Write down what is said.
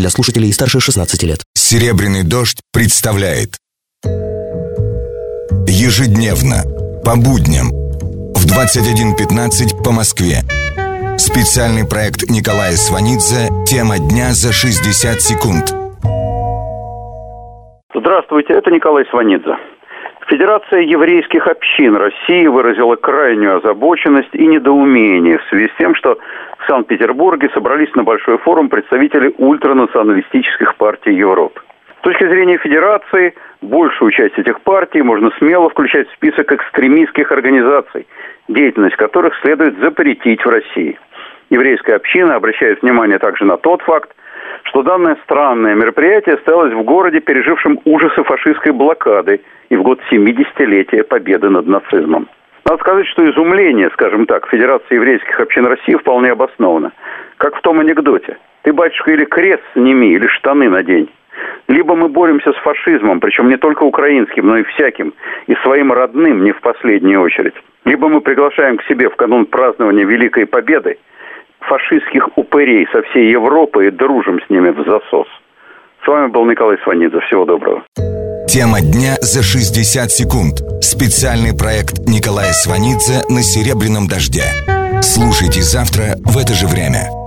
для слушателей старше 16 лет. Серебряный дождь представляет Ежедневно, по будням, в 21.15 по Москве. Специальный проект Николая Сванидзе «Тема дня за 60 секунд». Здравствуйте, это Николай Сванидзе. Федерация еврейских общин России выразила крайнюю озабоченность и недоумение в связи с тем, что в Санкт-Петербурге собрались на большой форум представители ультранационалистических партий Европы. С точки зрения Федерации, большую часть этих партий можно смело включать в список экстремистских организаций, деятельность которых следует запретить в России. Еврейская община обращает внимание также на тот факт, что данное странное мероприятие осталось в городе, пережившем ужасы фашистской блокады и в год 70-летия победы над нацизмом. Надо сказать, что изумление, скажем так, Федерации еврейских общин России вполне обосновано. Как в том анекдоте. Ты, батюшка, или крест сними, или штаны надень. Либо мы боремся с фашизмом, причем не только украинским, но и всяким, и своим родным не в последнюю очередь. Либо мы приглашаем к себе в канун празднования Великой Победы фашистских упырей со всей Европы и дружим с ними в засос. С вами был Николай Сванидзе. Всего доброго. Тема дня за 60 секунд. Специальный проект Николая Сванидзе на «Серебряном дожде». Слушайте завтра в это же время.